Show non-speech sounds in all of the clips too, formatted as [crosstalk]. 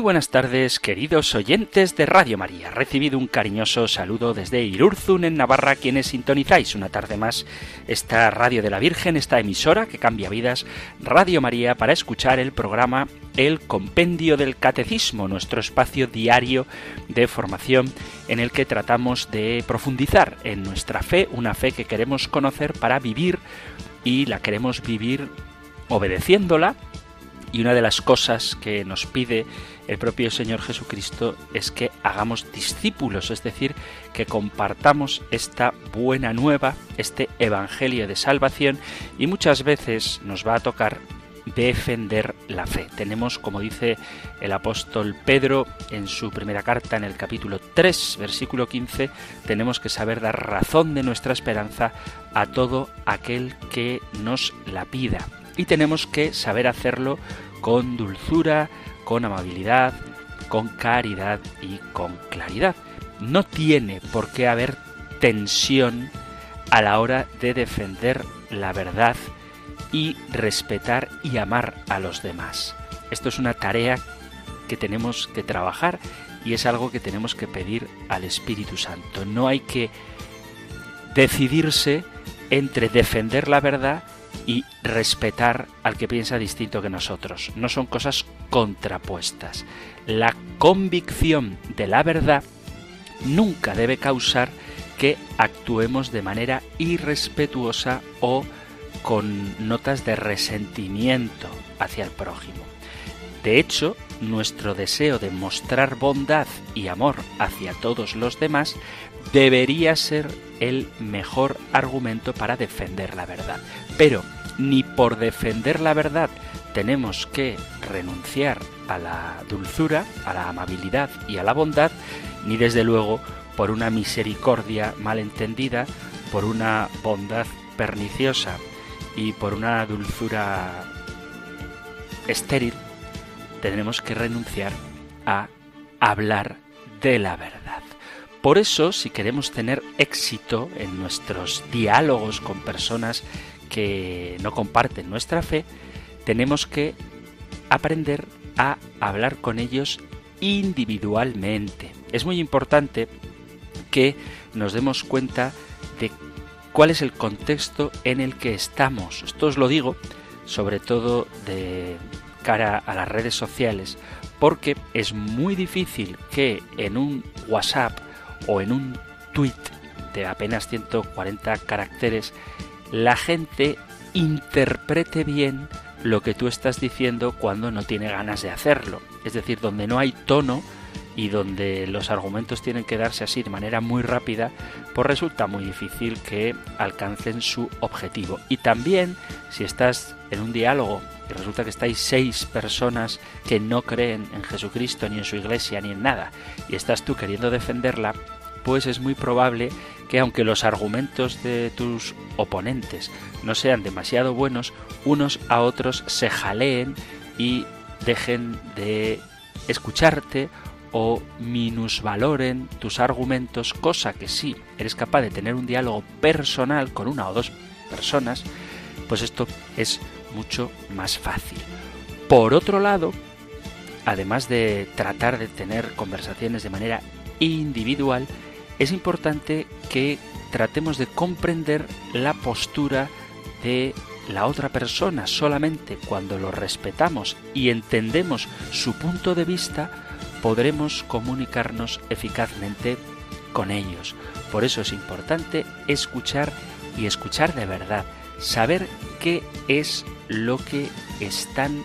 Muy buenas tardes, queridos oyentes de Radio María. Recibido un cariñoso saludo desde Irurzun, en Navarra, quienes sintonizáis una tarde más esta Radio de la Virgen, esta emisora que cambia vidas, Radio María, para escuchar el programa El Compendio del Catecismo, nuestro espacio diario de formación en el que tratamos de profundizar en nuestra fe, una fe que queremos conocer para vivir y la queremos vivir obedeciéndola y una de las cosas que nos pide el propio Señor Jesucristo es que hagamos discípulos, es decir, que compartamos esta buena nueva, este Evangelio de salvación y muchas veces nos va a tocar defender la fe. Tenemos, como dice el apóstol Pedro en su primera carta en el capítulo 3, versículo 15, tenemos que saber dar razón de nuestra esperanza a todo aquel que nos la pida. Y tenemos que saber hacerlo con dulzura, con amabilidad, con caridad y con claridad. No tiene por qué haber tensión a la hora de defender la verdad y respetar y amar a los demás. Esto es una tarea que tenemos que trabajar y es algo que tenemos que pedir al Espíritu Santo. No hay que decidirse entre defender la verdad y respetar al que piensa distinto que nosotros. No son cosas contrapuestas. La convicción de la verdad nunca debe causar que actuemos de manera irrespetuosa o con notas de resentimiento hacia el prójimo. De hecho, nuestro deseo de mostrar bondad y amor hacia todos los demás debería ser el mejor argumento para defender la verdad. Pero ni por defender la verdad tenemos que renunciar a la dulzura, a la amabilidad y a la bondad, ni desde luego por una misericordia malentendida, por una bondad perniciosa y por una dulzura estéril, tendremos que renunciar a hablar de la verdad. Por eso, si queremos tener éxito en nuestros diálogos con personas que no comparten nuestra fe, tenemos que aprender a hablar con ellos individualmente. Es muy importante que nos demos cuenta de cuál es el contexto en el que estamos. Esto os lo digo sobre todo de cara a las redes sociales, porque es muy difícil que en un WhatsApp o en un tweet de apenas 140 caracteres la gente interprete bien lo que tú estás diciendo cuando no tiene ganas de hacerlo. Es decir, donde no hay tono y donde los argumentos tienen que darse así de manera muy rápida, pues resulta muy difícil que alcancen su objetivo. Y también si estás en un diálogo y resulta que estáis seis personas que no creen en Jesucristo, ni en su iglesia, ni en nada, y estás tú queriendo defenderla, pues es muy probable que aunque los argumentos de tus oponentes no sean demasiado buenos, unos a otros se jaleen y dejen de escucharte o minusvaloren tus argumentos, cosa que si eres capaz de tener un diálogo personal con una o dos personas, pues esto es mucho más fácil. Por otro lado, además de tratar de tener conversaciones de manera individual, es importante que tratemos de comprender la postura de la otra persona. Solamente cuando lo respetamos y entendemos su punto de vista, podremos comunicarnos eficazmente con ellos. Por eso es importante escuchar y escuchar de verdad, saber qué es lo que están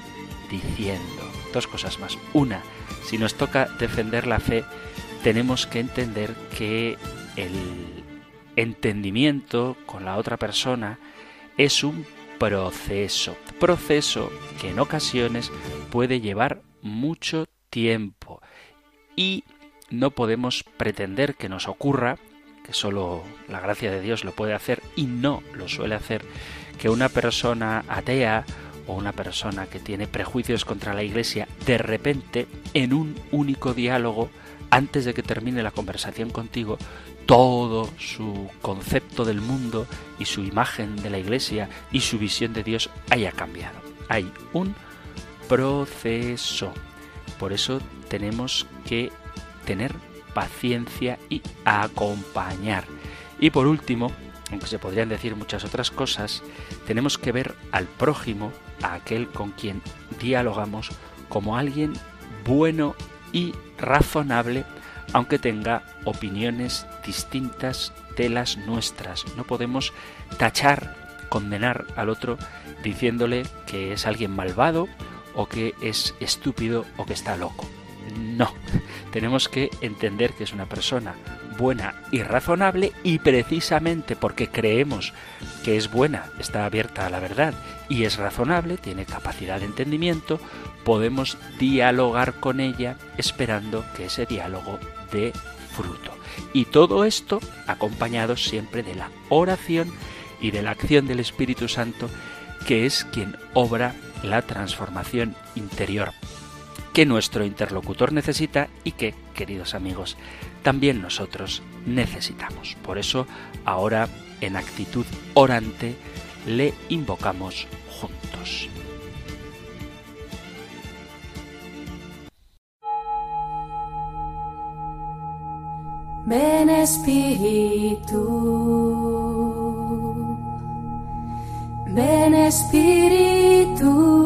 diciendo. Dos cosas más. Una, si nos toca defender la fe, tenemos que entender que el entendimiento con la otra persona es un proceso, proceso que en ocasiones puede llevar mucho tiempo y no podemos pretender que nos ocurra que solo la gracia de Dios lo puede hacer y no lo suele hacer, que una persona atea o una persona que tiene prejuicios contra la Iglesia, de repente, en un único diálogo, antes de que termine la conversación contigo, todo su concepto del mundo y su imagen de la Iglesia y su visión de Dios haya cambiado. Hay un proceso. Por eso tenemos que tener paciencia y acompañar. Y por último, aunque se podrían decir muchas otras cosas, tenemos que ver al prójimo, a aquel con quien dialogamos, como alguien bueno y razonable, aunque tenga opiniones distintas de las nuestras. No podemos tachar, condenar al otro diciéndole que es alguien malvado o que es estúpido o que está loco. No, [laughs] tenemos que entender que es una persona buena y razonable y precisamente porque creemos que es buena, está abierta a la verdad y es razonable, tiene capacidad de entendimiento, podemos dialogar con ella esperando que ese diálogo dé fruto. Y todo esto acompañado siempre de la oración y de la acción del Espíritu Santo, que es quien obra la transformación interior que nuestro interlocutor necesita y que, queridos amigos, también nosotros necesitamos. Por eso, ahora, en actitud orante, le invocamos juntos. Ven Espíritu, ven Espíritu.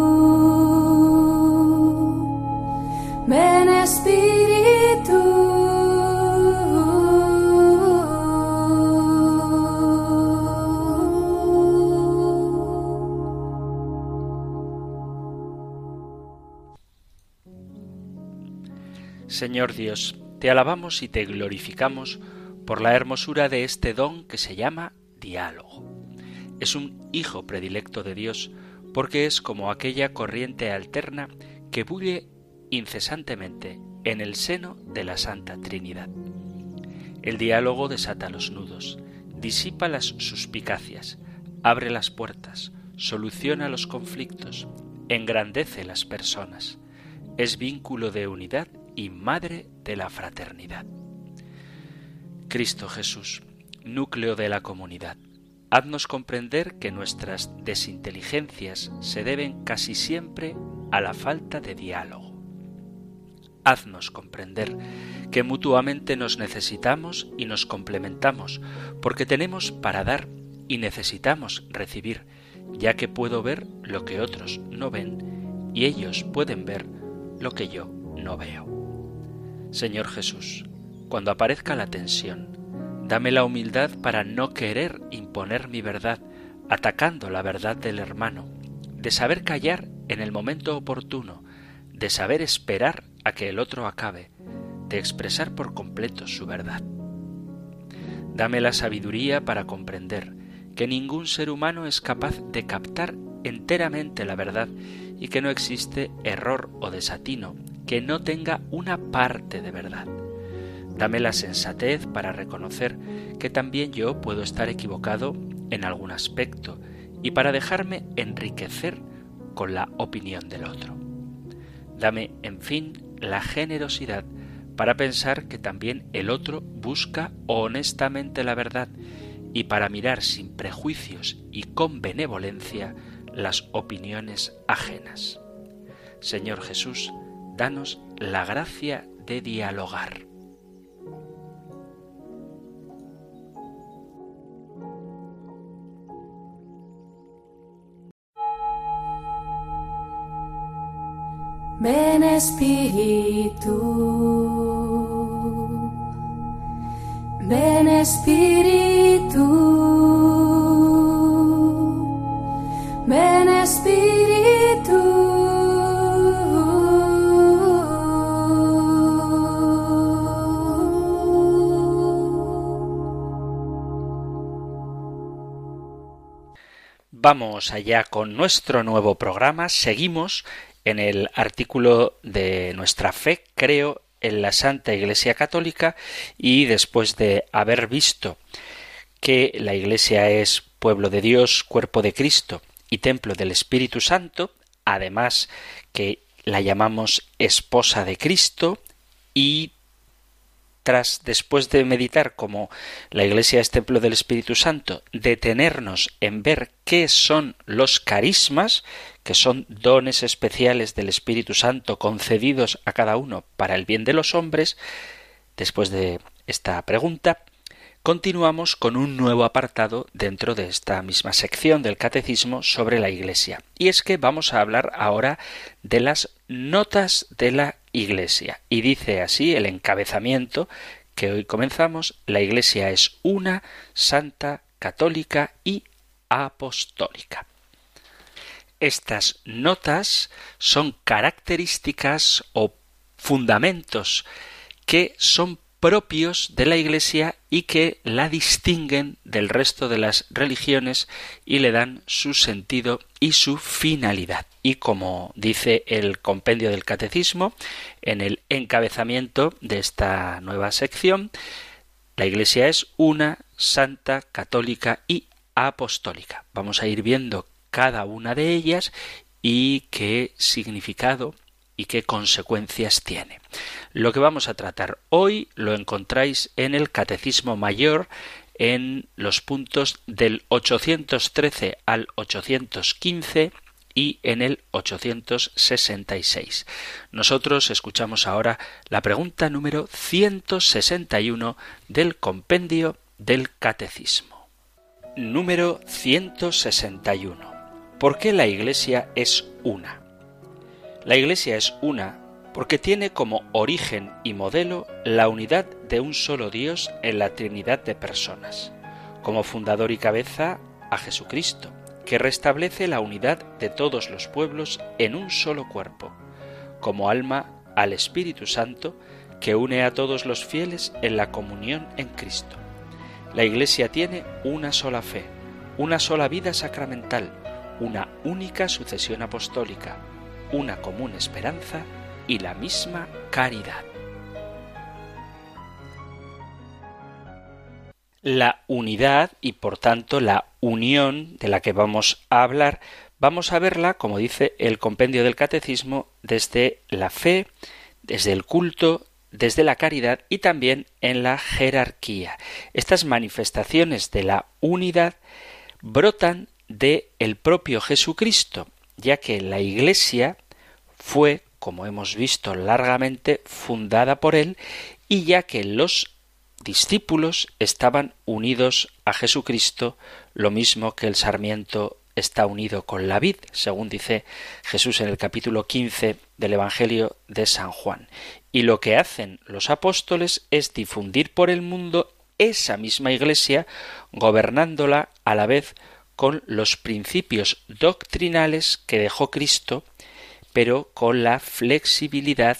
Señor Dios, te alabamos y te glorificamos por la hermosura de este don que se llama diálogo. Es un hijo predilecto de Dios porque es como aquella corriente alterna que bulle incesantemente en el seno de la Santa Trinidad. El diálogo desata los nudos, disipa las suspicacias, abre las puertas, soluciona los conflictos, engrandece las personas, es vínculo de unidad y madre de la fraternidad. Cristo Jesús, núcleo de la comunidad, haznos comprender que nuestras desinteligencias se deben casi siempre a la falta de diálogo haznos comprender que mutuamente nos necesitamos y nos complementamos, porque tenemos para dar y necesitamos recibir, ya que puedo ver lo que otros no ven y ellos pueden ver lo que yo no veo. Señor Jesús, cuando aparezca la tensión, dame la humildad para no querer imponer mi verdad, atacando la verdad del hermano, de saber callar en el momento oportuno, de saber esperar a que el otro acabe, de expresar por completo su verdad. Dame la sabiduría para comprender que ningún ser humano es capaz de captar enteramente la verdad y que no existe error o desatino que no tenga una parte de verdad. Dame la sensatez para reconocer que también yo puedo estar equivocado en algún aspecto y para dejarme enriquecer con la opinión del otro. Dame, en fin, la generosidad para pensar que también el otro busca honestamente la verdad y para mirar sin prejuicios y con benevolencia las opiniones ajenas. Señor Jesús, danos la gracia de dialogar. Ven Espíritu, ven Espíritu. Vamos allá con nuestro nuevo programa. Seguimos en el artículo de nuestra fe, creo en la Santa Iglesia Católica y después de haber visto que la Iglesia es pueblo de Dios, cuerpo de Cristo y templo del Espíritu Santo, además que la llamamos esposa de Cristo y tras, después de meditar como la Iglesia es templo del Espíritu Santo, detenernos en ver qué son los carismas, que son dones especiales del Espíritu Santo concedidos a cada uno para el bien de los hombres, después de esta pregunta, continuamos con un nuevo apartado dentro de esta misma sección del Catecismo sobre la Iglesia. Y es que vamos a hablar ahora de las notas de la Iglesia. Y dice así el encabezamiento que hoy comenzamos, la Iglesia es una, santa, católica y apostólica. Estas notas son características o fundamentos que son propios de la Iglesia y que la distinguen del resto de las religiones y le dan su sentido y su finalidad. Y como dice el compendio del Catecismo, en el encabezamiento de esta nueva sección, la Iglesia es una, santa, católica y apostólica. Vamos a ir viendo cada una de ellas y qué significado y qué consecuencias tiene. Lo que vamos a tratar hoy lo encontráis en el Catecismo Mayor en los puntos del 813 al 815 y en el 866. Nosotros escuchamos ahora la pregunta número 161 del compendio del Catecismo. Número 161. ¿Por qué la Iglesia es una? La Iglesia es una porque tiene como origen y modelo la unidad de un solo Dios en la Trinidad de personas, como fundador y cabeza a Jesucristo, que restablece la unidad de todos los pueblos en un solo cuerpo, como alma al Espíritu Santo, que une a todos los fieles en la comunión en Cristo. La Iglesia tiene una sola fe, una sola vida sacramental, una única sucesión apostólica, una común esperanza y la misma caridad. La unidad y por tanto la unión de la que vamos a hablar, vamos a verla, como dice el compendio del catecismo, desde la fe, desde el culto, desde la caridad y también en la jerarquía. Estas manifestaciones de la unidad brotan de el propio Jesucristo, ya que la Iglesia fue, como hemos visto largamente, fundada por él, y ya que los discípulos estaban unidos a Jesucristo, lo mismo que el sarmiento está unido con la vid, según dice Jesús en el capítulo 15 del Evangelio de San Juan. Y lo que hacen los apóstoles es difundir por el mundo esa misma Iglesia, gobernándola a la vez con los principios doctrinales que dejó Cristo, pero con la flexibilidad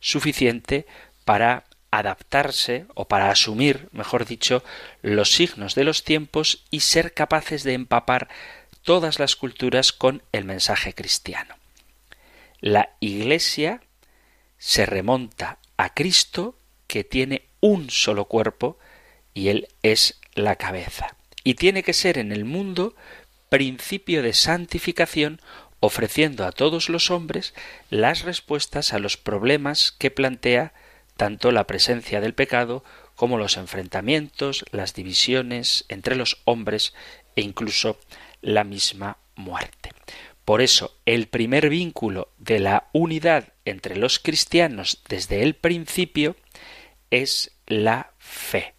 suficiente para adaptarse o para asumir, mejor dicho, los signos de los tiempos y ser capaces de empapar todas las culturas con el mensaje cristiano. La Iglesia se remonta a Cristo que tiene un solo cuerpo y Él es la cabeza y tiene que ser en el mundo principio de santificación ofreciendo a todos los hombres las respuestas a los problemas que plantea tanto la presencia del pecado como los enfrentamientos, las divisiones entre los hombres e incluso la misma muerte. Por eso, el primer vínculo de la unidad entre los cristianos desde el principio es la fe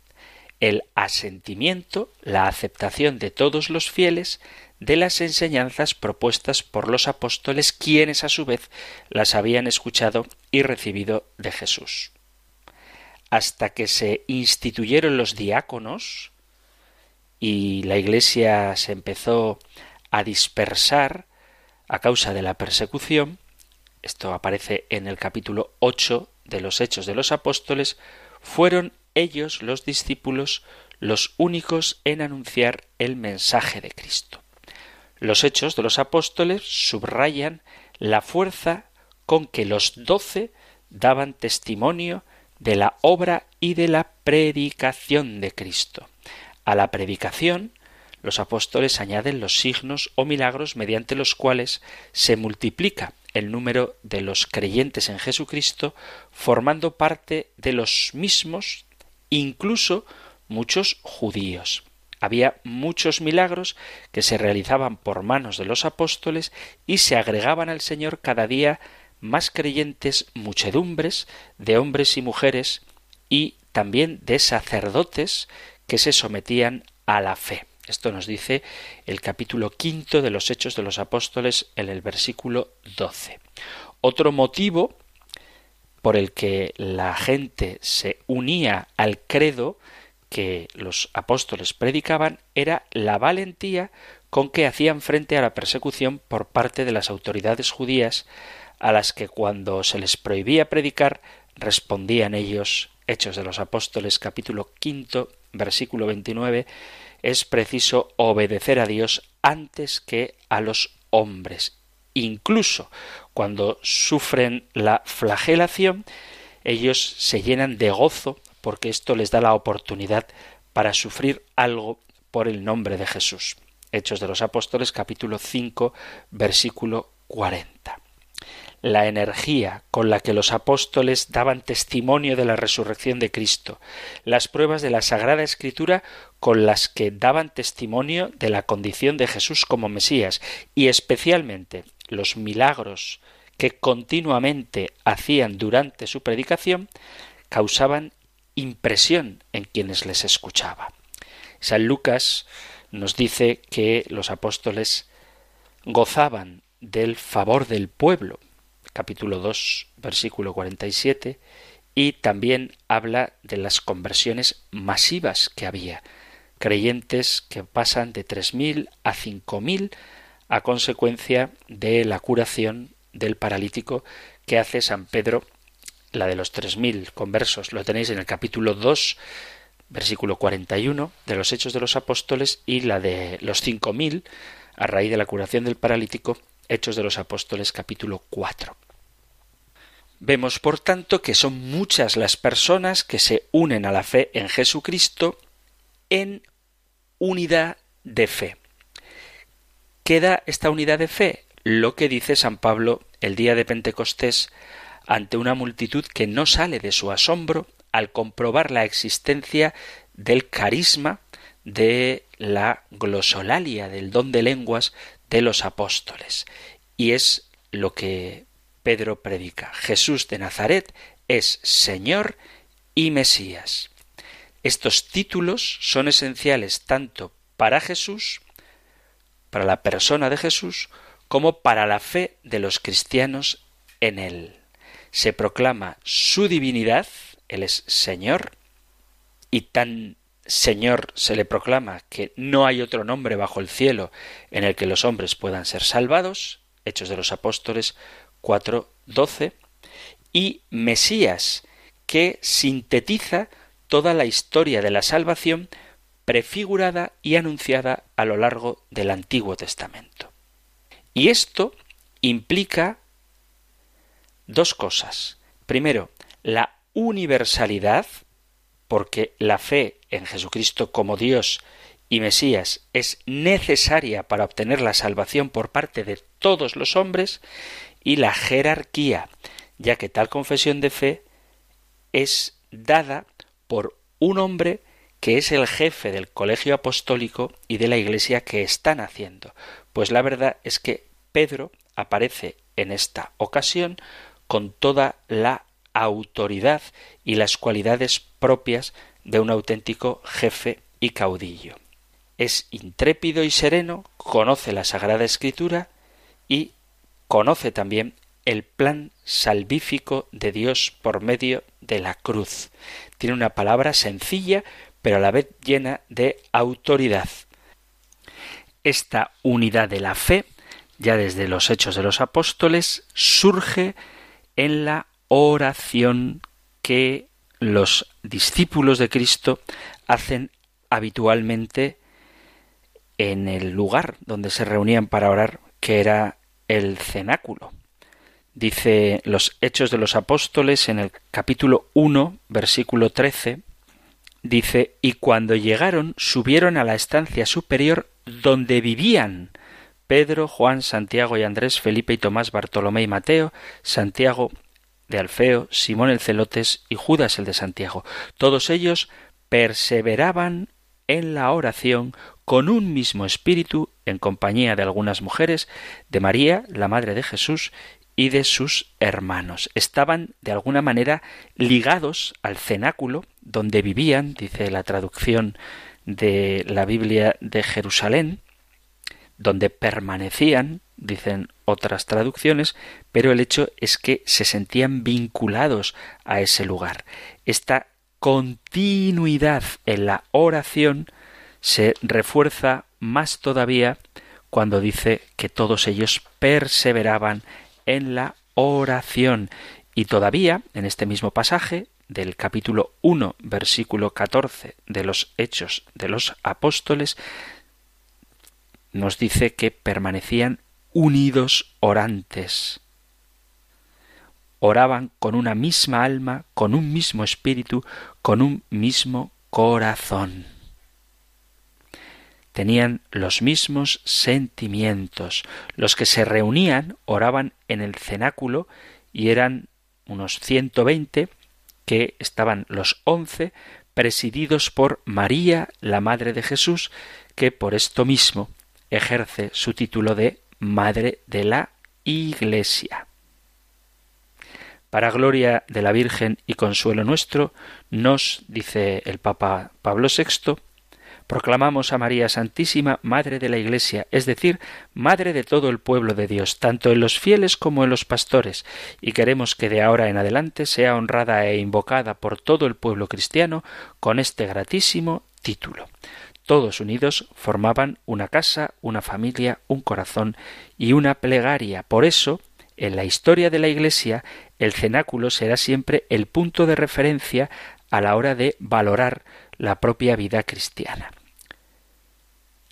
el asentimiento, la aceptación de todos los fieles de las enseñanzas propuestas por los apóstoles, quienes a su vez las habían escuchado y recibido de Jesús. Hasta que se instituyeron los diáconos y la Iglesia se empezó a dispersar a causa de la persecución, esto aparece en el capítulo 8 de los Hechos de los Apóstoles, fueron ellos, los discípulos, los únicos en anunciar el mensaje de Cristo. Los hechos de los apóstoles subrayan la fuerza con que los doce daban testimonio de la obra y de la predicación de Cristo. A la predicación, los apóstoles añaden los signos o milagros mediante los cuales se multiplica el número de los creyentes en Jesucristo, formando parte de los mismos, incluso muchos judíos. Había muchos milagros que se realizaban por manos de los apóstoles y se agregaban al Señor cada día más creyentes muchedumbres de hombres y mujeres y también de sacerdotes que se sometían a la fe. Esto nos dice el capítulo quinto de los Hechos de los Apóstoles en el versículo 12. Otro motivo por el que la gente se unía al credo que los apóstoles predicaban era la valentía con que hacían frente a la persecución por parte de las autoridades judías, a las que cuando se les prohibía predicar respondían ellos. Hechos de los Apóstoles capítulo quinto versículo 29 es preciso obedecer a Dios antes que a los hombres. Incluso cuando sufren la flagelación, ellos se llenan de gozo porque esto les da la oportunidad para sufrir algo por el nombre de Jesús. Hechos de los Apóstoles capítulo 5 versículo 40 la energía con la que los apóstoles daban testimonio de la resurrección de Cristo, las pruebas de la Sagrada Escritura con las que daban testimonio de la condición de Jesús como Mesías, y especialmente los milagros que continuamente hacían durante su predicación, causaban impresión en quienes les escuchaba. San Lucas nos dice que los apóstoles gozaban del favor del pueblo, capítulo 2, versículo 47, y también habla de las conversiones masivas que había, creyentes que pasan de 3.000 a 5.000 a consecuencia de la curación del paralítico que hace San Pedro, la de los 3.000 conversos, lo tenéis en el capítulo 2, versículo 41 de los Hechos de los Apóstoles y la de los 5.000 a raíz de la curación del paralítico, Hechos de los Apóstoles capítulo 4. Vemos, por tanto, que son muchas las personas que se unen a la fe en Jesucristo en unidad de fe. ¿Queda esta unidad de fe? Lo que dice San Pablo el día de Pentecostés ante una multitud que no sale de su asombro al comprobar la existencia del carisma de la glosolalia, del don de lenguas de los apóstoles. Y es lo que Pedro predica. Jesús de Nazaret es Señor y Mesías. Estos títulos son esenciales tanto para Jesús, para la persona de Jesús, como para la fe de los cristianos en él. Se proclama su divinidad, Él es Señor, y tan Señor se le proclama que no hay otro nombre bajo el cielo en el que los hombres puedan ser salvados, Hechos de los Apóstoles 4.12, y Mesías, que sintetiza toda la historia de la salvación prefigurada y anunciada a lo largo del Antiguo Testamento. Y esto implica dos cosas. Primero, la universalidad, porque la fe en Jesucristo como Dios y Mesías es necesaria para obtener la salvación por parte de todos los hombres, y la jerarquía, ya que tal confesión de fe es dada por un hombre que es el jefe del colegio apostólico y de la iglesia que están haciendo. Pues la verdad es que Pedro aparece en esta ocasión con toda la autoridad y las cualidades propias de un auténtico jefe y caudillo. Es intrépido y sereno, conoce la Sagrada Escritura y conoce también el plan salvífico de Dios por medio de la cruz. Tiene una palabra sencilla, pero a la vez llena de autoridad. Esta unidad de la fe, ya desde los hechos de los apóstoles, surge en la oración que los discípulos de Cristo hacen habitualmente en el lugar donde se reunían para orar, que era el cenáculo. Dice los Hechos de los Apóstoles en el capítulo 1, versículo 13, dice, y cuando llegaron subieron a la estancia superior donde vivían Pedro, Juan, Santiago y Andrés, Felipe y Tomás, Bartolomé y Mateo, Santiago de Alfeo, Simón el Celotes y Judas el de Santiago. Todos ellos perseveraban en la oración con un mismo espíritu en compañía de algunas mujeres, de María, la Madre de Jesús, y de sus hermanos. Estaban de alguna manera ligados al cenáculo donde vivían, dice la traducción de la Biblia de Jerusalén, donde permanecían, dicen otras traducciones, pero el hecho es que se sentían vinculados a ese lugar. Esta continuidad en la oración se refuerza más todavía cuando dice que todos ellos perseveraban en la oración. Y todavía, en este mismo pasaje del capítulo 1, versículo 14 de los Hechos de los Apóstoles, nos dice que permanecían unidos orantes. Oraban con una misma alma, con un mismo espíritu, con un mismo corazón tenían los mismos sentimientos. Los que se reunían oraban en el cenáculo y eran unos 120 que estaban los once presididos por María, la Madre de Jesús, que por esto mismo ejerce su título de Madre de la Iglesia. Para gloria de la Virgen y consuelo nuestro, nos, dice el Papa Pablo VI, proclamamos a María Santísima, Madre de la Iglesia, es decir, Madre de todo el pueblo de Dios, tanto en los fieles como en los pastores, y queremos que de ahora en adelante sea honrada e invocada por todo el pueblo cristiano con este gratísimo título. Todos unidos formaban una casa, una familia, un corazón y una plegaria. Por eso, en la historia de la Iglesia, el cenáculo será siempre el punto de referencia a la hora de valorar la propia vida cristiana.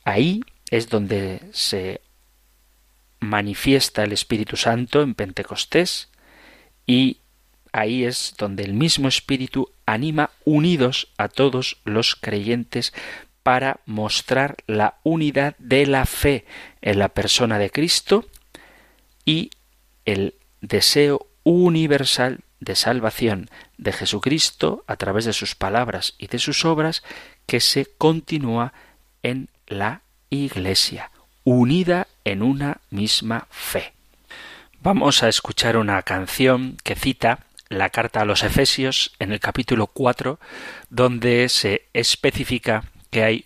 Ahí es donde se manifiesta el Espíritu Santo en Pentecostés y ahí es donde el mismo Espíritu anima unidos a todos los creyentes para mostrar la unidad de la fe en la persona de Cristo y el deseo universal de salvación de Jesucristo a través de sus palabras y de sus obras que se continúa en la Iglesia, unida en una misma fe. Vamos a escuchar una canción que cita la carta a los Efesios en el capítulo 4, donde se especifica que hay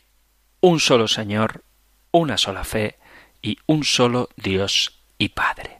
un solo Señor, una sola fe y un solo Dios y Padre.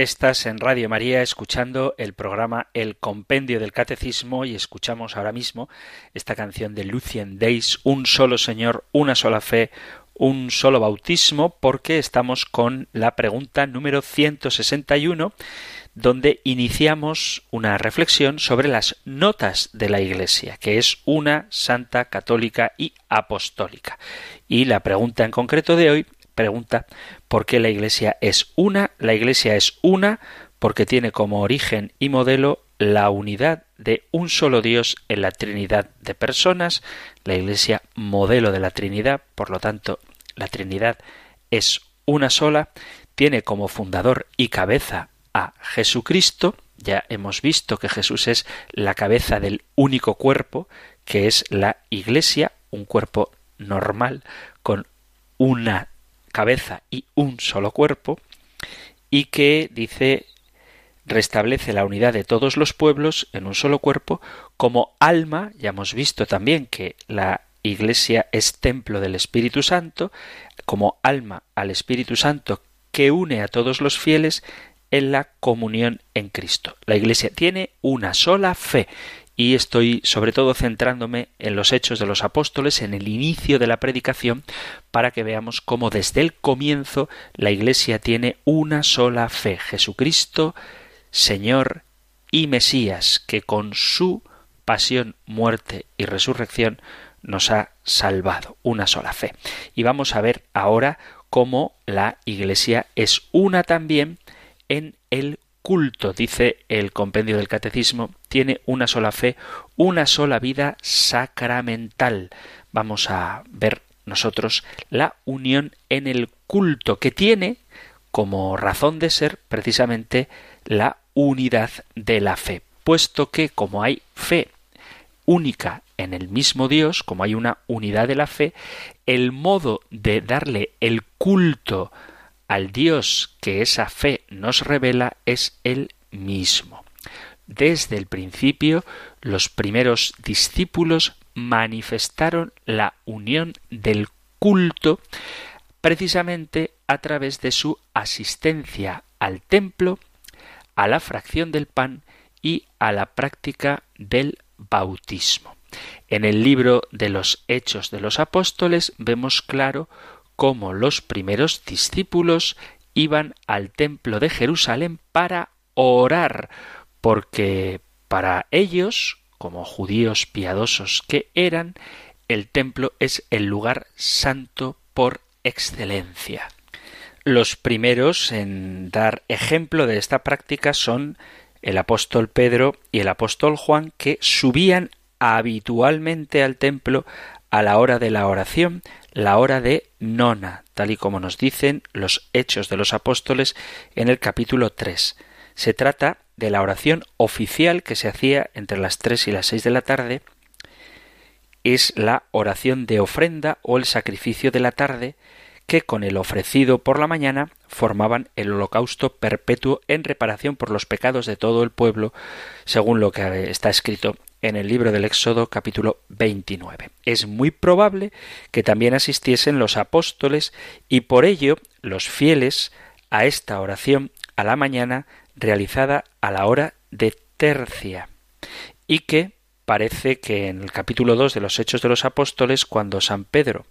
Estás en Radio María escuchando el programa El Compendio del Catecismo y escuchamos ahora mismo esta canción de Lucien Days, Un solo Señor, una sola fe, un solo bautismo, porque estamos con la pregunta número 161, donde iniciamos una reflexión sobre las notas de la Iglesia, que es una santa católica y apostólica. Y la pregunta en concreto de hoy pregunta por qué la Iglesia es una. La Iglesia es una porque tiene como origen y modelo la unidad de un solo Dios en la Trinidad de personas, la Iglesia modelo de la Trinidad, por lo tanto, la Trinidad es una sola, tiene como fundador y cabeza a Jesucristo, ya hemos visto que Jesús es la cabeza del único cuerpo, que es la Iglesia, un cuerpo normal, con una cabeza y un solo cuerpo, y que dice restablece la unidad de todos los pueblos en un solo cuerpo como alma, ya hemos visto también que la Iglesia es templo del Espíritu Santo, como alma al Espíritu Santo que une a todos los fieles en la comunión en Cristo. La Iglesia tiene una sola fe y estoy sobre todo centrándome en los hechos de los apóstoles, en el inicio de la predicación, para que veamos cómo desde el comienzo la Iglesia tiene una sola fe, Jesucristo, Señor y Mesías, que con su pasión, muerte y resurrección nos ha salvado, una sola fe. Y vamos a ver ahora cómo la Iglesia es una también en el culto, dice el compendio del catecismo, tiene una sola fe, una sola vida sacramental. Vamos a ver nosotros la unión en el culto que tiene como razón de ser precisamente la unidad de la fe, puesto que como hay fe única en el mismo Dios, como hay una unidad de la fe, el modo de darle el culto al Dios que esa fe nos revela es el mismo. Desde el principio, los primeros discípulos manifestaron la unión del culto precisamente a través de su asistencia al templo, a la fracción del pan y a la práctica del bautismo. En el libro de los Hechos de los Apóstoles vemos claro cómo los primeros discípulos iban al templo de Jerusalén para orar, porque para ellos, como judíos piadosos que eran, el templo es el lugar santo por excelencia. Los primeros en dar ejemplo de esta práctica son el apóstol Pedro y el apóstol Juan, que subían habitualmente al templo a la hora de la oración, la hora de nona, tal y como nos dicen los Hechos de los Apóstoles en el capítulo 3. Se trata de la oración oficial que se hacía entre las 3 y las 6 de la tarde, es la oración de ofrenda o el sacrificio de la tarde, que con el ofrecido por la mañana formaban el holocausto perpetuo en reparación por los pecados de todo el pueblo, según lo que está escrito en el libro del Éxodo capítulo 29. Es muy probable que también asistiesen los apóstoles y por ello los fieles a esta oración a la mañana realizada a la hora de tercia y que parece que en el capítulo 2 de los Hechos de los Apóstoles cuando San Pedro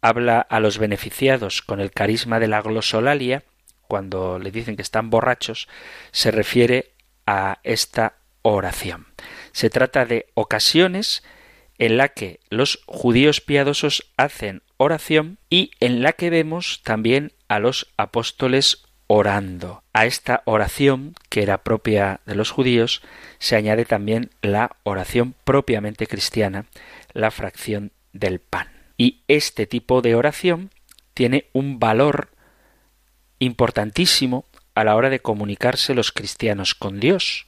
habla a los beneficiados con el carisma de la glosolalia, cuando le dicen que están borrachos, se refiere a esta oración. Se trata de ocasiones en la que los judíos piadosos hacen oración y en la que vemos también a los apóstoles orando. A esta oración, que era propia de los judíos, se añade también la oración propiamente cristiana, la fracción del pan. Y este tipo de oración tiene un valor importantísimo a la hora de comunicarse los cristianos con Dios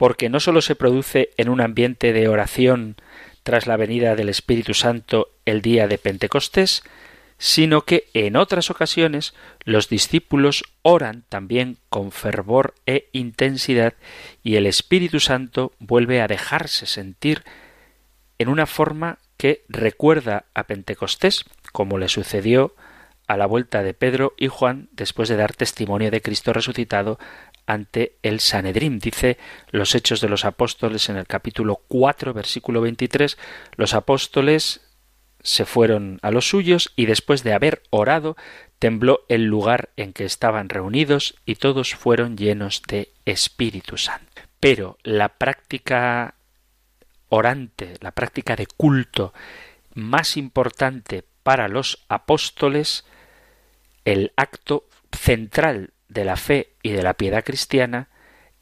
porque no sólo se produce en un ambiente de oración tras la venida del Espíritu Santo el día de Pentecostés, sino que en otras ocasiones los discípulos oran también con fervor e intensidad y el Espíritu Santo vuelve a dejarse sentir en una forma que recuerda a Pentecostés, como le sucedió a la vuelta de Pedro y Juan después de dar testimonio de Cristo resucitado ante el Sanedrim. Dice los Hechos de los Apóstoles en el capítulo 4, versículo 23, los apóstoles se fueron a los suyos y después de haber orado tembló el lugar en que estaban reunidos y todos fueron llenos de Espíritu Santo. Pero la práctica orante, la práctica de culto más importante para los apóstoles, el acto central de la fe y de la piedad cristiana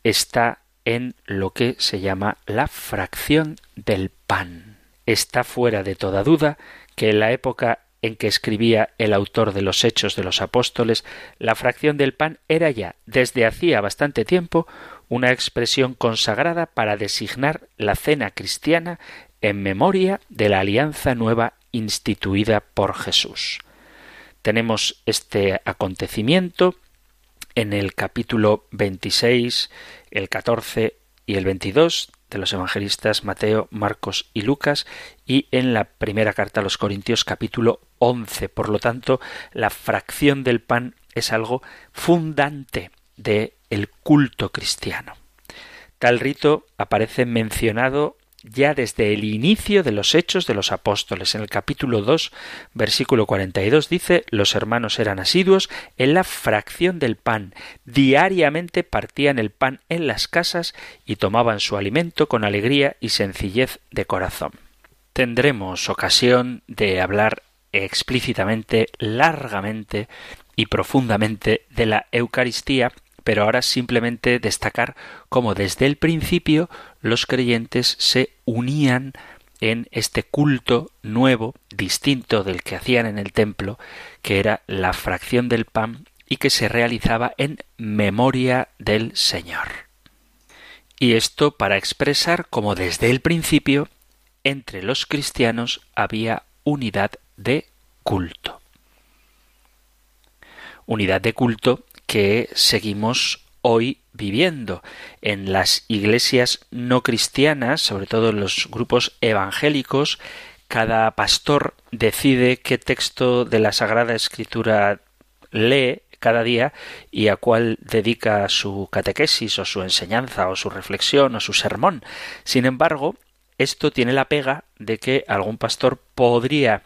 está en lo que se llama la fracción del pan. Está fuera de toda duda que en la época en que escribía el autor de los Hechos de los Apóstoles, la fracción del pan era ya, desde hacía bastante tiempo, una expresión consagrada para designar la cena cristiana en memoria de la alianza nueva instituida por Jesús. Tenemos este acontecimiento en el capítulo 26, el 14 y el 22 de los evangelistas Mateo, Marcos y Lucas y en la primera carta a los Corintios capítulo 11. Por lo tanto, la fracción del pan es algo fundante de el culto cristiano. Tal rito aparece mencionado ya desde el inicio de los hechos de los apóstoles. En el capítulo 2, versículo 42 dice, los hermanos eran asiduos en la fracción del pan. Diariamente partían el pan en las casas y tomaban su alimento con alegría y sencillez de corazón. Tendremos ocasión de hablar explícitamente, largamente y profundamente de la Eucaristía pero ahora simplemente destacar cómo desde el principio los creyentes se unían en este culto nuevo, distinto del que hacían en el templo, que era la fracción del pan y que se realizaba en memoria del Señor. Y esto para expresar cómo desde el principio entre los cristianos había unidad de culto. Unidad de culto que seguimos hoy viviendo. En las iglesias no cristianas, sobre todo en los grupos evangélicos, cada pastor decide qué texto de la Sagrada Escritura lee cada día y a cuál dedica su catequesis o su enseñanza o su reflexión o su sermón. Sin embargo, esto tiene la pega de que algún pastor podría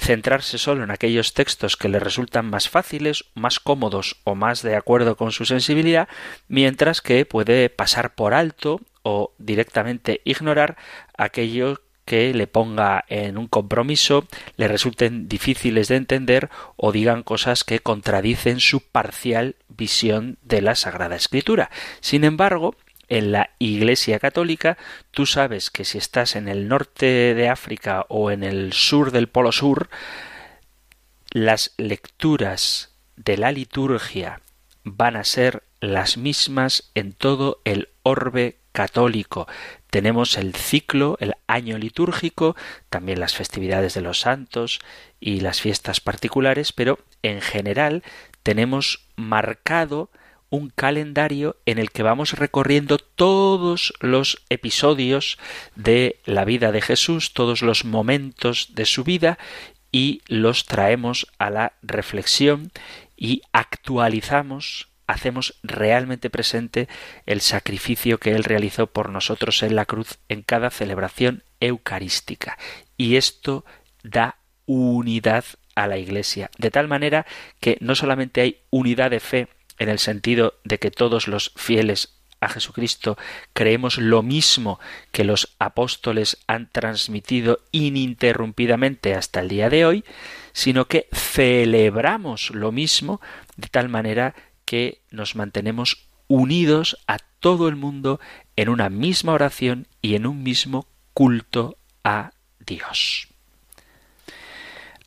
centrarse solo en aquellos textos que le resultan más fáciles, más cómodos o más de acuerdo con su sensibilidad, mientras que puede pasar por alto o directamente ignorar aquello que le ponga en un compromiso, le resulten difíciles de entender o digan cosas que contradicen su parcial visión de la Sagrada Escritura. Sin embargo, en la Iglesia Católica, tú sabes que si estás en el norte de África o en el sur del Polo Sur, las lecturas de la liturgia van a ser las mismas en todo el orbe católico. Tenemos el ciclo, el año litúrgico, también las festividades de los santos y las fiestas particulares, pero en general tenemos marcado un calendario en el que vamos recorriendo todos los episodios de la vida de Jesús, todos los momentos de su vida y los traemos a la reflexión y actualizamos, hacemos realmente presente el sacrificio que Él realizó por nosotros en la cruz en cada celebración eucarística. Y esto da unidad a la Iglesia, de tal manera que no solamente hay unidad de fe, en el sentido de que todos los fieles a Jesucristo creemos lo mismo que los apóstoles han transmitido ininterrumpidamente hasta el día de hoy, sino que celebramos lo mismo de tal manera que nos mantenemos unidos a todo el mundo en una misma oración y en un mismo culto a Dios.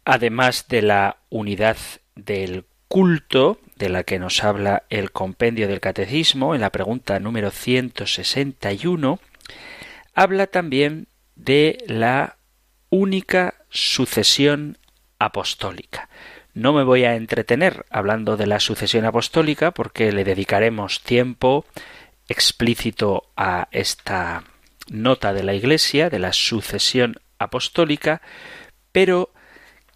Además de la unidad del culto, de la que nos habla el compendio del catecismo en la pregunta número 161, habla también de la única sucesión apostólica. No me voy a entretener hablando de la sucesión apostólica porque le dedicaremos tiempo explícito a esta nota de la Iglesia, de la sucesión apostólica, pero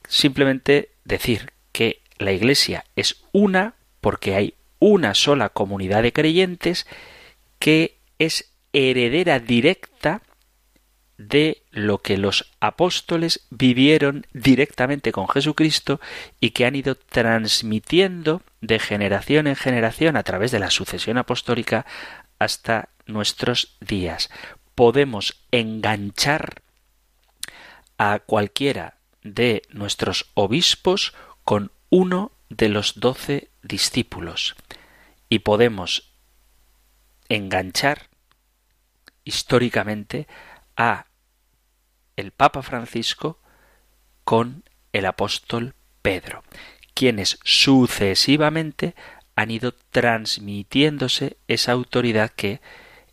simplemente decir que la Iglesia es una porque hay una sola comunidad de creyentes que es heredera directa de lo que los apóstoles vivieron directamente con Jesucristo y que han ido transmitiendo de generación en generación a través de la sucesión apostólica hasta nuestros días. Podemos enganchar a cualquiera de nuestros obispos con uno de los doce discípulos y podemos enganchar históricamente a el Papa Francisco con el apóstol Pedro, quienes sucesivamente han ido transmitiéndose esa autoridad que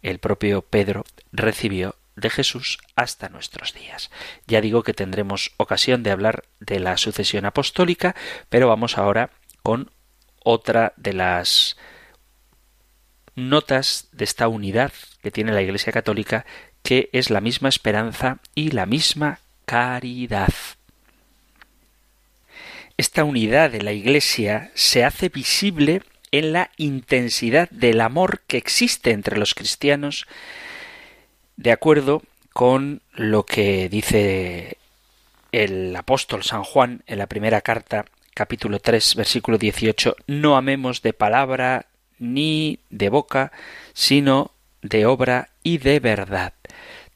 el propio Pedro recibió de Jesús hasta nuestros días. Ya digo que tendremos ocasión de hablar de la sucesión apostólica, pero vamos ahora con otra de las notas de esta unidad que tiene la Iglesia Católica, que es la misma esperanza y la misma caridad. Esta unidad de la Iglesia se hace visible en la intensidad del amor que existe entre los cristianos, de acuerdo con lo que dice el apóstol San Juan en la primera carta, capítulo 3, versículo 18, no amemos de palabra ni de boca, sino de obra y de verdad.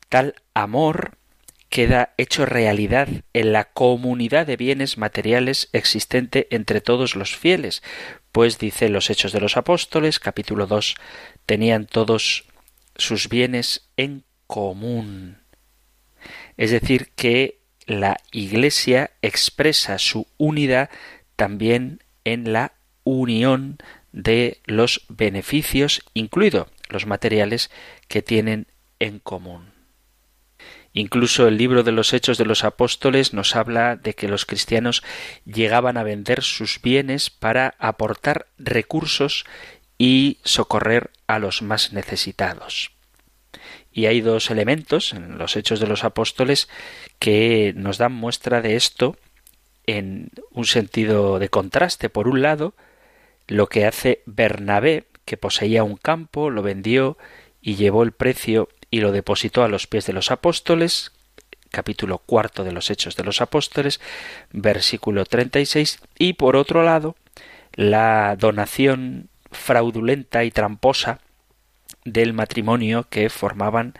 Tal amor queda hecho realidad en la comunidad de bienes materiales existente entre todos los fieles, pues dice los Hechos de los Apóstoles, capítulo 2, tenían todos sus bienes en común. Es decir, que la Iglesia expresa su unidad también en la unión de los beneficios, incluido los materiales que tienen en común. Incluso el libro de los Hechos de los Apóstoles nos habla de que los cristianos llegaban a vender sus bienes para aportar recursos y socorrer a los más necesitados. Y hay dos elementos en los Hechos de los Apóstoles que nos dan muestra de esto en un sentido de contraste. Por un lado, lo que hace Bernabé, que poseía un campo, lo vendió y llevó el precio y lo depositó a los pies de los apóstoles, capítulo cuarto de los Hechos de los Apóstoles, versículo 36, y por otro lado, la donación fraudulenta y tramposa del matrimonio que formaban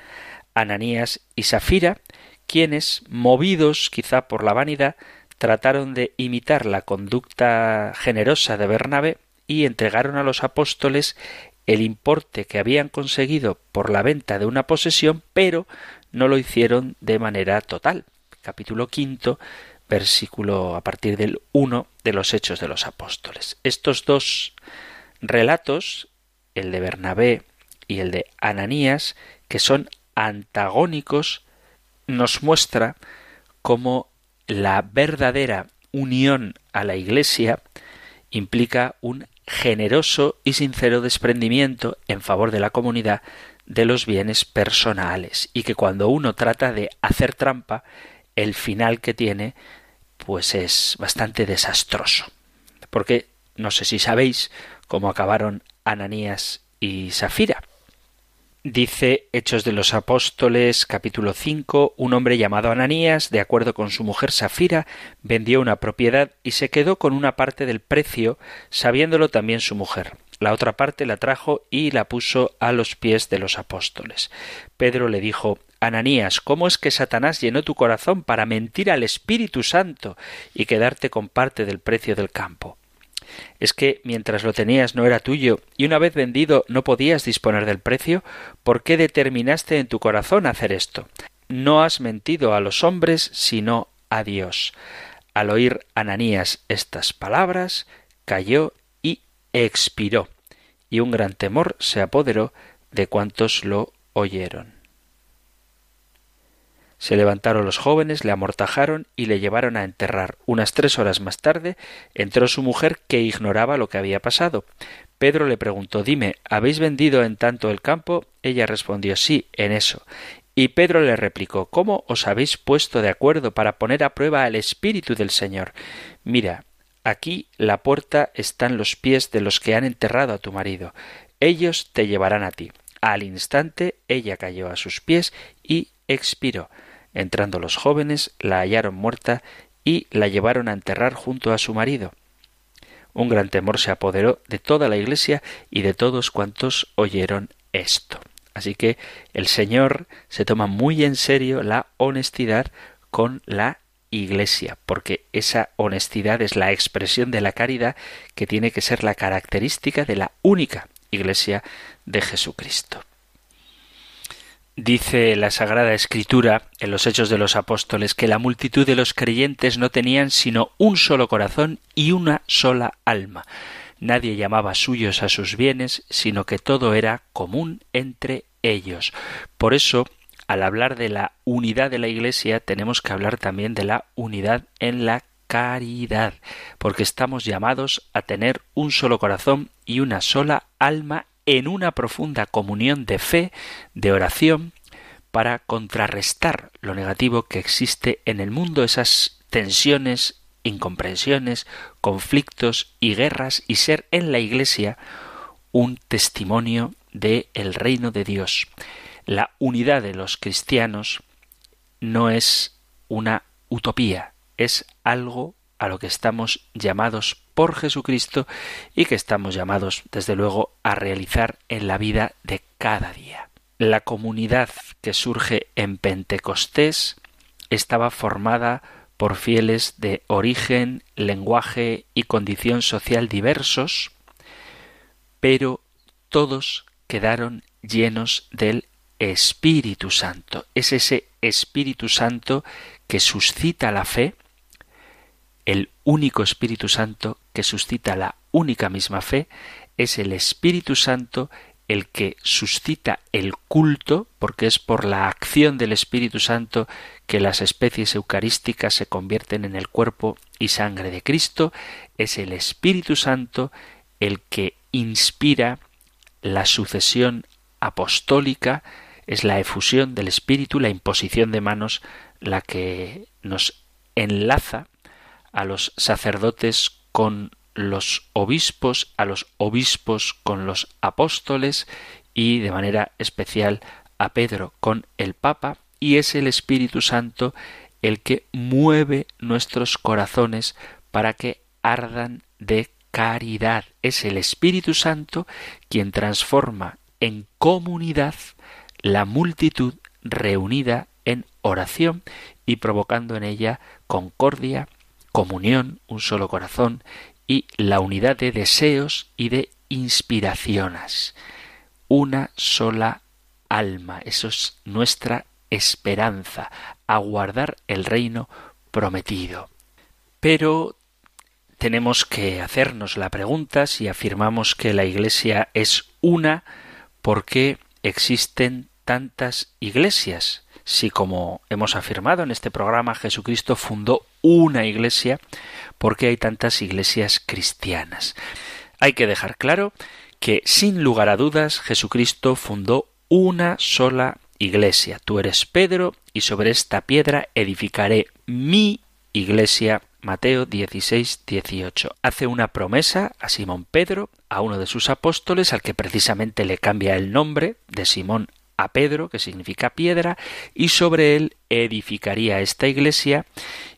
Ananías y Safira, quienes, movidos quizá por la vanidad, trataron de imitar la conducta generosa de Bernabé y entregaron a los apóstoles el importe que habían conseguido por la venta de una posesión, pero no lo hicieron de manera total. Capítulo quinto, versículo a partir del 1 de los Hechos de los Apóstoles. Estos dos relatos, el de Bernabé y el de Ananías, que son antagónicos, nos muestra cómo la verdadera unión a la Iglesia implica un generoso y sincero desprendimiento en favor de la comunidad de los bienes personales y que cuando uno trata de hacer trampa el final que tiene pues es bastante desastroso. Porque no sé si sabéis cómo acabaron Ananías y Safira Dice Hechos de los Apóstoles capítulo 5, un hombre llamado Ananías, de acuerdo con su mujer Safira, vendió una propiedad y se quedó con una parte del precio, sabiéndolo también su mujer. La otra parte la trajo y la puso a los pies de los apóstoles. Pedro le dijo Ananías, ¿cómo es que Satanás llenó tu corazón para mentir al Espíritu Santo y quedarte con parte del precio del campo? ¿Es que mientras lo tenías no era tuyo y una vez vendido no podías disponer del precio? ¿Por qué determinaste en tu corazón hacer esto? No has mentido a los hombres, sino a Dios. Al oír Ananías estas palabras, cayó y expiró, y un gran temor se apoderó de cuantos lo oyeron. Se levantaron los jóvenes, le amortajaron y le llevaron a enterrar. Unas tres horas más tarde entró su mujer que ignoraba lo que había pasado. Pedro le preguntó Dime, ¿habéis vendido en tanto el campo? Ella respondió Sí, en eso. Y Pedro le replicó ¿Cómo os habéis puesto de acuerdo para poner a prueba el Espíritu del Señor? Mira, aquí la puerta están los pies de los que han enterrado a tu marido. Ellos te llevarán a ti. Al instante ella cayó a sus pies y expiró. Entrando los jóvenes, la hallaron muerta y la llevaron a enterrar junto a su marido. Un gran temor se apoderó de toda la iglesia y de todos cuantos oyeron esto. Así que el Señor se toma muy en serio la honestidad con la iglesia, porque esa honestidad es la expresión de la caridad que tiene que ser la característica de la única iglesia de Jesucristo. Dice la Sagrada Escritura en los Hechos de los Apóstoles que la multitud de los creyentes no tenían sino un solo corazón y una sola alma. Nadie llamaba suyos a sus bienes, sino que todo era común entre ellos. Por eso al hablar de la unidad de la Iglesia tenemos que hablar también de la unidad en la caridad, porque estamos llamados a tener un solo corazón y una sola alma en una profunda comunión de fe, de oración, para contrarrestar lo negativo que existe en el mundo, esas tensiones, incomprensiones, conflictos y guerras, y ser en la Iglesia un testimonio de el reino de Dios. La unidad de los cristianos no es una utopía, es algo a lo que estamos llamados por Jesucristo y que estamos llamados, desde luego, a realizar en la vida de cada día. La comunidad que surge en Pentecostés estaba formada por fieles de origen, lenguaje y condición social diversos, pero todos quedaron llenos del Espíritu Santo. Es ese Espíritu Santo que suscita la fe, el único Espíritu Santo que suscita la única misma fe, es el Espíritu Santo el que suscita el culto, porque es por la acción del Espíritu Santo que las especies eucarísticas se convierten en el cuerpo y sangre de Cristo, es el Espíritu Santo el que inspira la sucesión apostólica, es la efusión del Espíritu, la imposición de manos, la que nos enlaza a los sacerdotes con los obispos, a los obispos con los apóstoles y de manera especial a Pedro con el Papa, y es el Espíritu Santo el que mueve nuestros corazones para que ardan de caridad. Es el Espíritu Santo quien transforma en comunidad la multitud reunida en oración y provocando en ella concordia, comunión, un solo corazón y la unidad de deseos y de inspiraciones. Una sola alma, eso es nuestra esperanza, aguardar el reino prometido. Pero tenemos que hacernos la pregunta si afirmamos que la Iglesia es una, ¿por qué existen tantas iglesias? Si, como hemos afirmado en este programa, Jesucristo fundó una iglesia, ¿por qué hay tantas iglesias cristianas? Hay que dejar claro que, sin lugar a dudas, Jesucristo fundó una sola iglesia. Tú eres Pedro, y sobre esta piedra edificaré mi iglesia, Mateo 16, 18. Hace una promesa a Simón Pedro, a uno de sus apóstoles, al que precisamente le cambia el nombre de Simón a Pedro, que significa piedra, y sobre él edificaría esta iglesia,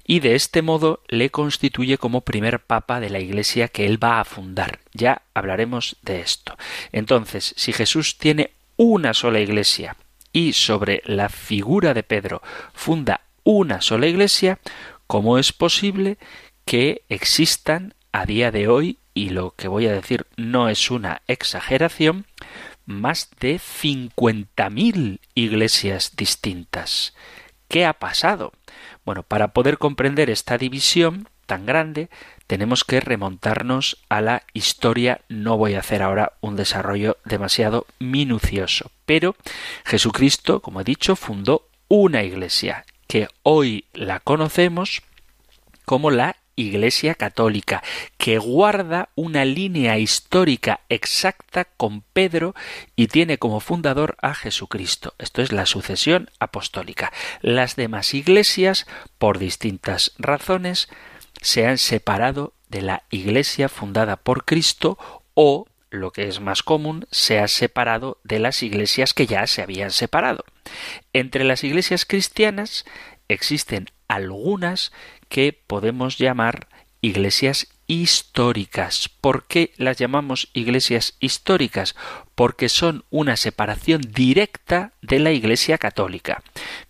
y de este modo le constituye como primer papa de la iglesia que él va a fundar. Ya hablaremos de esto. Entonces, si Jesús tiene una sola iglesia y sobre la figura de Pedro funda una sola iglesia, ¿Cómo es posible que existan a día de hoy, y lo que voy a decir no es una exageración, más de 50.000 iglesias distintas? ¿Qué ha pasado? Bueno, para poder comprender esta división tan grande, tenemos que remontarnos a la historia. No voy a hacer ahora un desarrollo demasiado minucioso, pero Jesucristo, como he dicho, fundó una iglesia que hoy la conocemos como la Iglesia Católica, que guarda una línea histórica exacta con Pedro y tiene como fundador a Jesucristo. Esto es la sucesión apostólica. Las demás iglesias, por distintas razones, se han separado de la Iglesia fundada por Cristo o, lo que es más común, se ha separado de las iglesias que ya se habían separado. Entre las iglesias cristianas existen algunas que podemos llamar iglesias históricas. ¿Por qué las llamamos iglesias históricas? Porque son una separación directa de la Iglesia católica,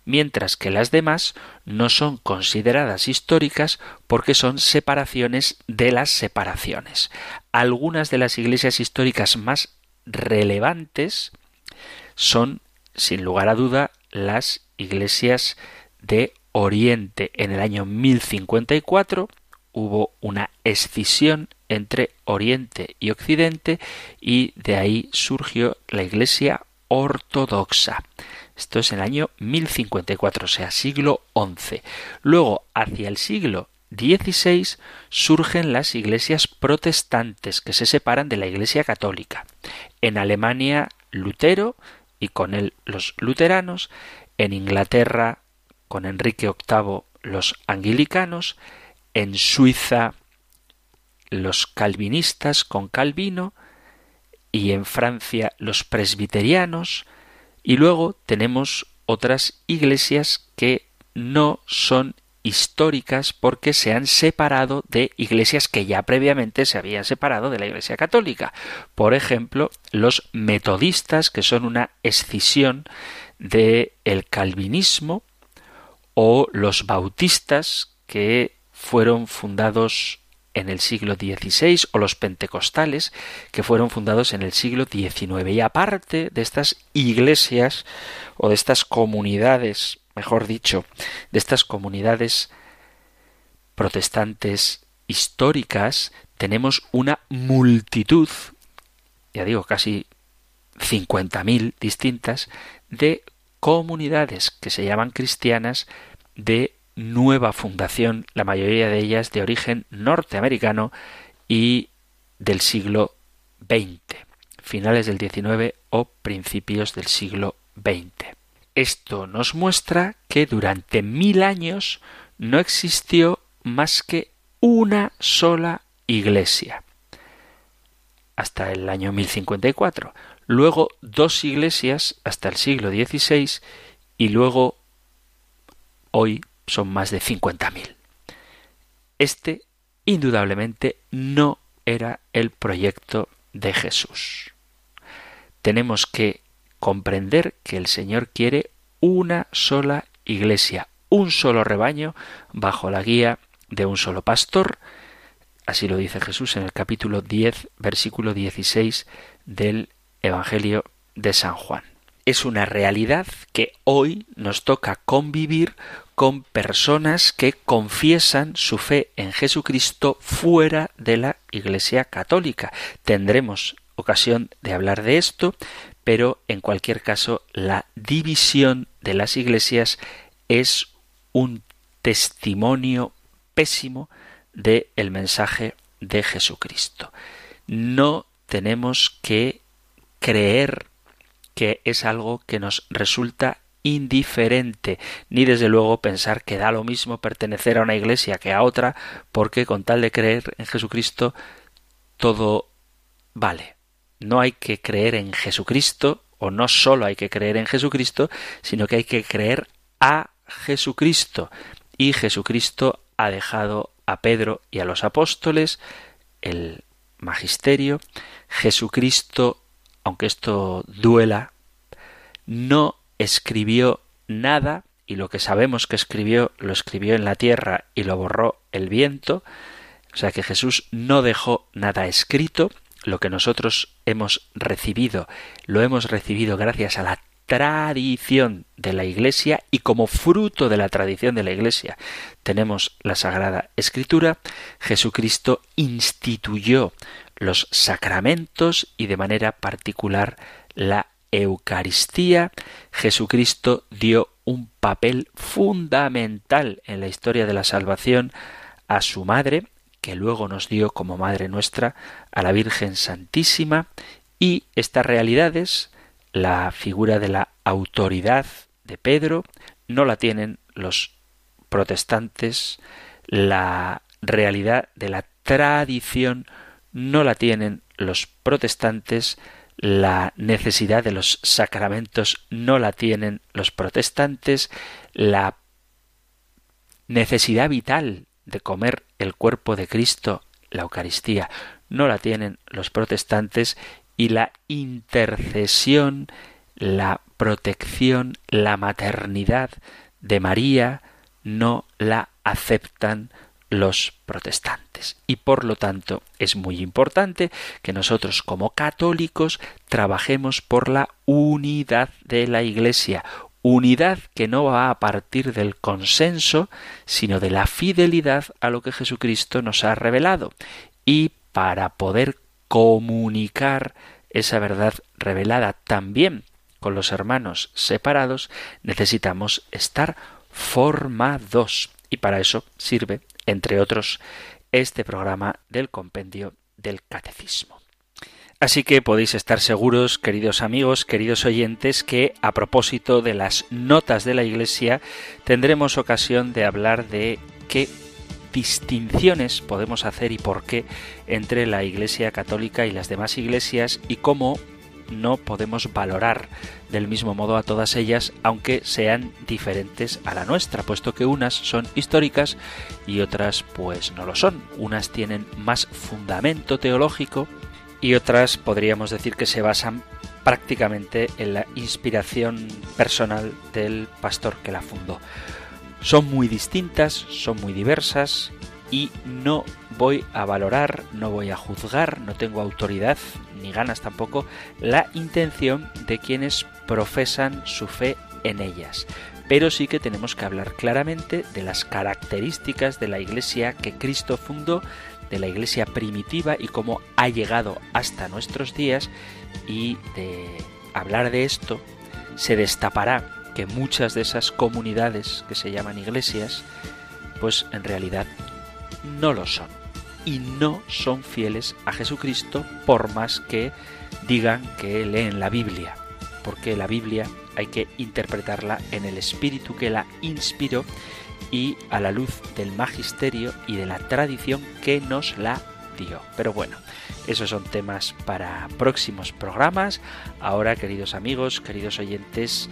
mientras que las demás no son consideradas históricas porque son separaciones de las separaciones. Algunas de las iglesias históricas más relevantes son, sin lugar a duda, las iglesias de Oriente en el año 1054 hubo una escisión entre Oriente y Occidente y de ahí surgió la Iglesia ortodoxa. Esto es en el año 1054, o sea, siglo XI. Luego, hacia el siglo XVI, surgen las iglesias protestantes que se separan de la Iglesia católica. En Alemania, Lutero y con él los luteranos. En Inglaterra, con Enrique VIII, los anglicanos en Suiza los calvinistas con Calvino y en Francia los presbiterianos y luego tenemos otras iglesias que no son históricas porque se han separado de iglesias que ya previamente se habían separado de la Iglesia Católica. Por ejemplo, los metodistas, que son una escisión de el calvinismo, o los bautistas, que fueron fundados en el siglo XVI o los pentecostales que fueron fundados en el siglo XIX. Y aparte de estas iglesias o de estas comunidades, mejor dicho, de estas comunidades protestantes históricas, tenemos una multitud, ya digo, casi 50.000 distintas, de comunidades que se llaman cristianas de nueva fundación, la mayoría de ellas de origen norteamericano y del siglo XX, finales del XIX o principios del siglo XX. Esto nos muestra que durante mil años no existió más que una sola iglesia, hasta el año 1054, luego dos iglesias hasta el siglo XVI y luego hoy son más de 50.000. Este, indudablemente, no era el proyecto de Jesús. Tenemos que comprender que el Señor quiere una sola iglesia, un solo rebaño bajo la guía de un solo pastor. Así lo dice Jesús en el capítulo 10, versículo 16 del Evangelio de San Juan. Es una realidad que hoy nos toca convivir con personas que confiesan su fe en Jesucristo fuera de la Iglesia Católica. Tendremos ocasión de hablar de esto, pero en cualquier caso la división de las iglesias es un testimonio pésimo del el mensaje de Jesucristo. No tenemos que creer que es algo que nos resulta indiferente, ni desde luego pensar que da lo mismo pertenecer a una iglesia que a otra, porque con tal de creer en Jesucristo todo vale. No hay que creer en Jesucristo, o no solo hay que creer en Jesucristo, sino que hay que creer a Jesucristo. Y Jesucristo ha dejado a Pedro y a los apóstoles el magisterio. Jesucristo, aunque esto duela, no escribió nada y lo que sabemos que escribió lo escribió en la tierra y lo borró el viento. O sea que Jesús no dejó nada escrito. Lo que nosotros hemos recibido lo hemos recibido gracias a la tradición de la Iglesia y como fruto de la tradición de la Iglesia tenemos la Sagrada Escritura. Jesucristo instituyó los sacramentos y de manera particular la Eucaristía, Jesucristo dio un papel fundamental en la historia de la salvación a su madre, que luego nos dio como Madre nuestra a la Virgen Santísima, y estas realidades, la figura de la autoridad de Pedro, no la tienen los protestantes, la realidad de la tradición no la tienen los protestantes, la necesidad de los sacramentos no la tienen los protestantes, la necesidad vital de comer el cuerpo de Cristo, la Eucaristía, no la tienen los protestantes y la intercesión, la protección, la maternidad de María no la aceptan los protestantes. Y por lo tanto es muy importante que nosotros como católicos trabajemos por la unidad de la Iglesia, unidad que no va a partir del consenso, sino de la fidelidad a lo que Jesucristo nos ha revelado. Y para poder comunicar esa verdad revelada también con los hermanos separados, necesitamos estar formados. Y para eso sirve, entre otros, este programa del compendio del catecismo. Así que podéis estar seguros, queridos amigos, queridos oyentes, que a propósito de las notas de la Iglesia tendremos ocasión de hablar de qué distinciones podemos hacer y por qué entre la Iglesia católica y las demás iglesias y cómo no podemos valorar del mismo modo a todas ellas, aunque sean diferentes a la nuestra, puesto que unas son históricas y otras pues no lo son. Unas tienen más fundamento teológico y otras podríamos decir que se basan prácticamente en la inspiración personal del pastor que la fundó. Son muy distintas, son muy diversas y no voy a valorar, no voy a juzgar, no tengo autoridad ni ganas tampoco la intención de quienes profesan su fe en ellas. Pero sí que tenemos que hablar claramente de las características de la iglesia que Cristo fundó, de la iglesia primitiva y cómo ha llegado hasta nuestros días y de hablar de esto se destapará que muchas de esas comunidades que se llaman iglesias, pues en realidad no lo son. Y no son fieles a Jesucristo por más que digan que leen la Biblia. Porque la Biblia hay que interpretarla en el espíritu que la inspiró y a la luz del magisterio y de la tradición que nos la dio. Pero bueno, esos son temas para próximos programas. Ahora, queridos amigos, queridos oyentes,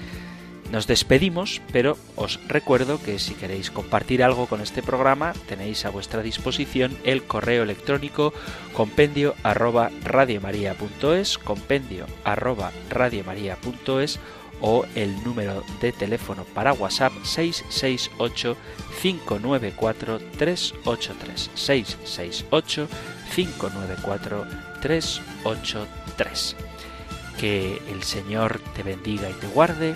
nos despedimos, pero os recuerdo que si queréis compartir algo con este programa, tenéis a vuestra disposición el correo electrónico compendio arroba radiomaria.es, compendio arroba radiomaria.es o el número de teléfono para WhatsApp 668 594 383 668 594 383. Que el Señor te bendiga y te guarde